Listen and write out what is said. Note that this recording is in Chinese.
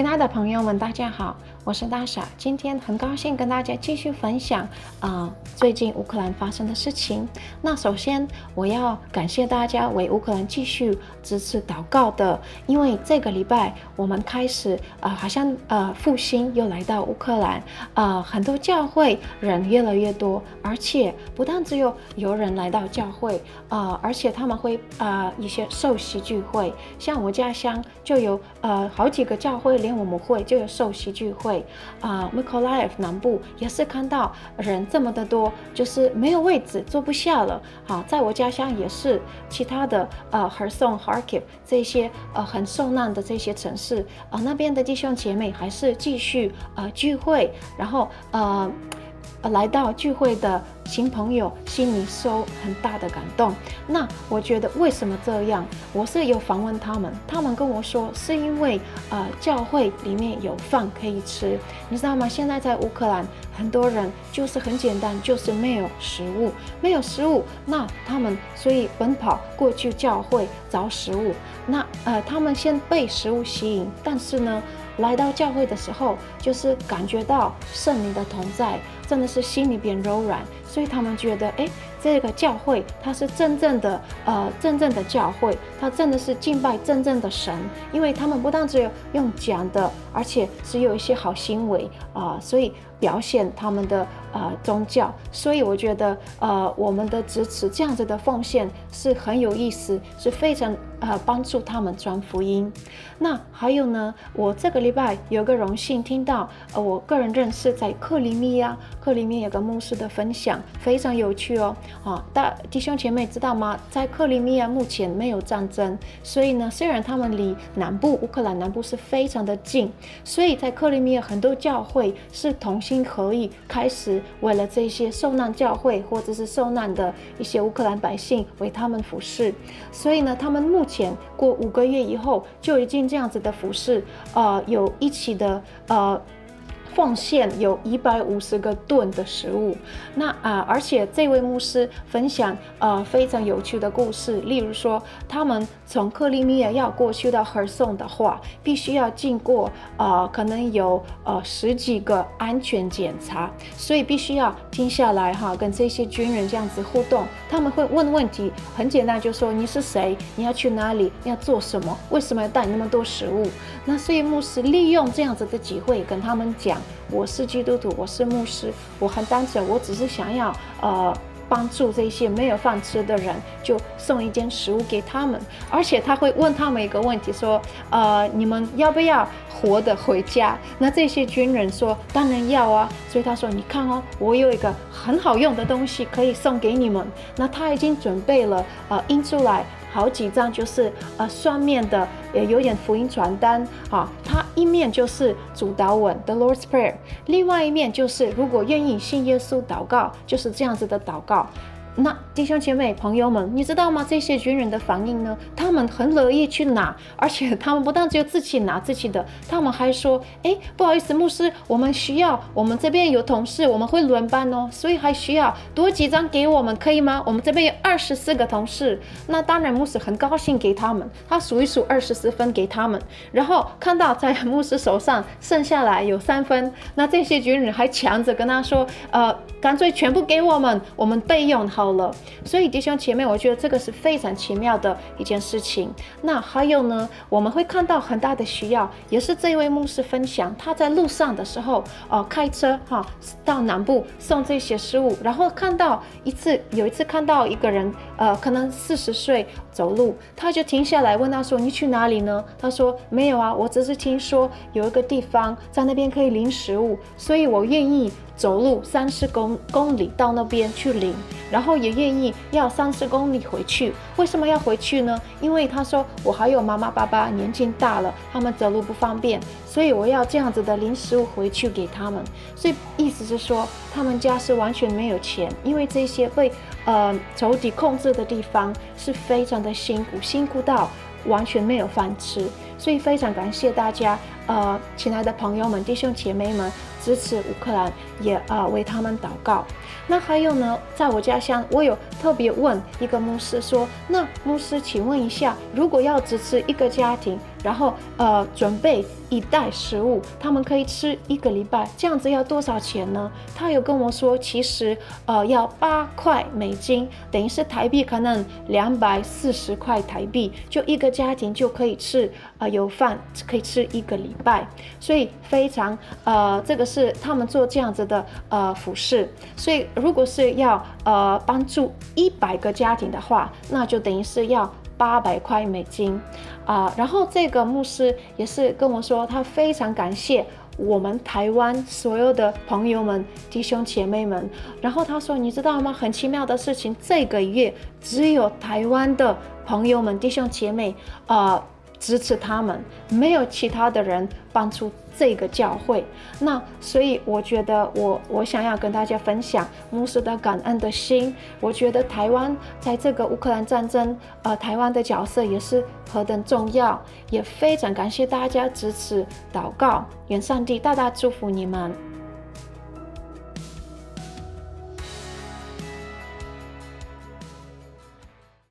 亲爱的朋友们，大家好，我是大傻。今天很高兴跟大家继续分享啊、最近乌克兰发生的事情。那首先我要感谢大家为乌克兰继续支持祷告的，因为这个礼拜我们开始啊、呃，好像呃复兴又来到乌克兰啊、呃，很多教会人越来越多，而且不但只有有人来到教会啊、而且他们会啊、一些受洗聚会，像我家乡就有呃好几个教会。连我们会就有受洗聚会啊，Mykolaiv 南部也是看到人这么的多，就是没有位置坐不下了。啊，在我家乡也是，其他的呃 Kherson、Kharkiv 这些呃很受难的这些城市啊，那边的弟兄姐妹还是继续呃聚会，然后呃。来到聚会的新朋友心里受很大的感动。那我觉得为什么这样？我是有访问他们，他们跟我说是因为呃教会里面有饭可以吃，你知道吗？现在在乌克兰很多人就是很简单，就是没有食物，没有食物，那他们所以奔跑过去教会找食物。那呃他们先被食物吸引，但是呢。来到教会的时候，就是感觉到圣灵的同在，真的是心里边柔软，所以他们觉得，哎，这个教会它是真正的，呃，真正的教会，它真的是敬拜真正的神，因为他们不但只有用讲的，而且是有一些好行为啊，所以表现他们的呃宗教，所以我觉得，呃，我们的支持这样子的奉献是很有意思，是非常。呃，帮助他们传福音。那还有呢，我这个礼拜有个荣幸听到，呃，我个人认识在克里米亚，克里米亚有个牧师的分享，非常有趣哦。啊，大弟兄姐妹知道吗？在克里米亚目前没有战争，所以呢，虽然他们离南部乌克兰南部是非常的近，所以在克里米亚很多教会是同心合意，开始为了这些受难教会或者是受难的一些乌克兰百姓为他们服侍。所以呢，他们目前过五个月以后，就已经这样子的服饰，呃，有一起的呃。奉献有一百五十个吨的食物，那啊、而且这位牧师分享呃非常有趣的故事，例如说，他们从克里米亚要过去到赫松的话，必须要经过呃可能有呃十几个安全检查，所以必须要停下来哈，跟这些军人这样子互动，他们会问问题，很简单，就说你是谁，你要去哪里，要做什么，为什么要带那么多食物？那所以牧师利用这样子的机会跟他们讲。我是基督徒，我是牧师，我很单纯，我只是想要呃帮助这些没有饭吃的人，就送一件食物给他们。而且他会问他们一个问题，说呃你们要不要活的回家？那这些军人说当然要啊。所以他说你看哦，我有一个很好用的东西可以送给你们。那他已经准备了呃印出来。好几张就是呃双面的，也有点福音传单啊。它一面就是主导文 The Lord's Prayer，另外一面就是如果愿意信耶稣祷告，就是这样子的祷告。那弟兄姐妹朋友们，你知道吗？这些军人的反应呢？他们很乐意去拿，而且他们不但只有自己拿自己的，他们还说：“哎，不好意思，牧师，我们需要，我们这边有同事，我们会轮班哦，所以还需要多几张给我们，可以吗？我们这边有二十四个同事。”那当然，牧师很高兴给他们，他数一数二十四分给他们，然后看到在牧师手上剩下来有三分，那这些军人还抢着跟他说：“呃，干脆全部给我们，我们备用。”好到了，所以弟兄姐妹，我觉得这个是非常奇妙的一件事情。那还有呢，我们会看到很大的需要，也是这位牧师分享，他在路上的时候，呃，开车哈到南部送这些食物，然后看到一次，有一次看到一个人，呃，可能四十岁走路，他就停下来问他说：“你去哪里呢？”他说：“没有啊，我只是听说有一个地方在那边可以领食物，所以我愿意。”走路三十公公里到那边去领，然后也愿意要三十公里回去。为什么要回去呢？因为他说我还有妈妈爸爸年纪大了，他们走路不方便，所以我要这样子的领食物回去给他们。所以意思是说，他们家是完全没有钱，因为这些被呃仇敌控制的地方是非常的辛苦，辛苦到完全没有饭吃。所以非常感谢大家。呃，亲爱的朋友们、弟兄姐妹们，支持乌克兰，也啊、呃、为他们祷告。那还有呢，在我家乡，我有特别问一个牧师说：“那牧师，请问一下，如果要支持一个家庭，然后呃准备一袋食物，他们可以吃一个礼拜，这样子要多少钱呢？”他有跟我说，其实呃要八块美金，等于是台币可能两百四十块台币，就一个家庭就可以吃呃有饭可以吃一个礼拜，所以非常呃这个是他们做这样子的呃服侍，所以。如果是要呃帮助一百个家庭的话，那就等于是要八百块美金啊、然后这个牧师也是跟我说，他非常感谢我们台湾所有的朋友们、弟兄姐妹们。然后他说，你知道吗？很奇妙的事情，这个月只有台湾的朋友们、弟兄姐妹。呃支持他们，没有其他的人帮助这个教会。那所以我觉得我，我想要跟大家分享牧师的感恩的心。我觉得台湾在这个乌克兰战争，呃，台湾的角色也是何等重要，也非常感谢大家支持祷告，愿上帝大大祝福你们。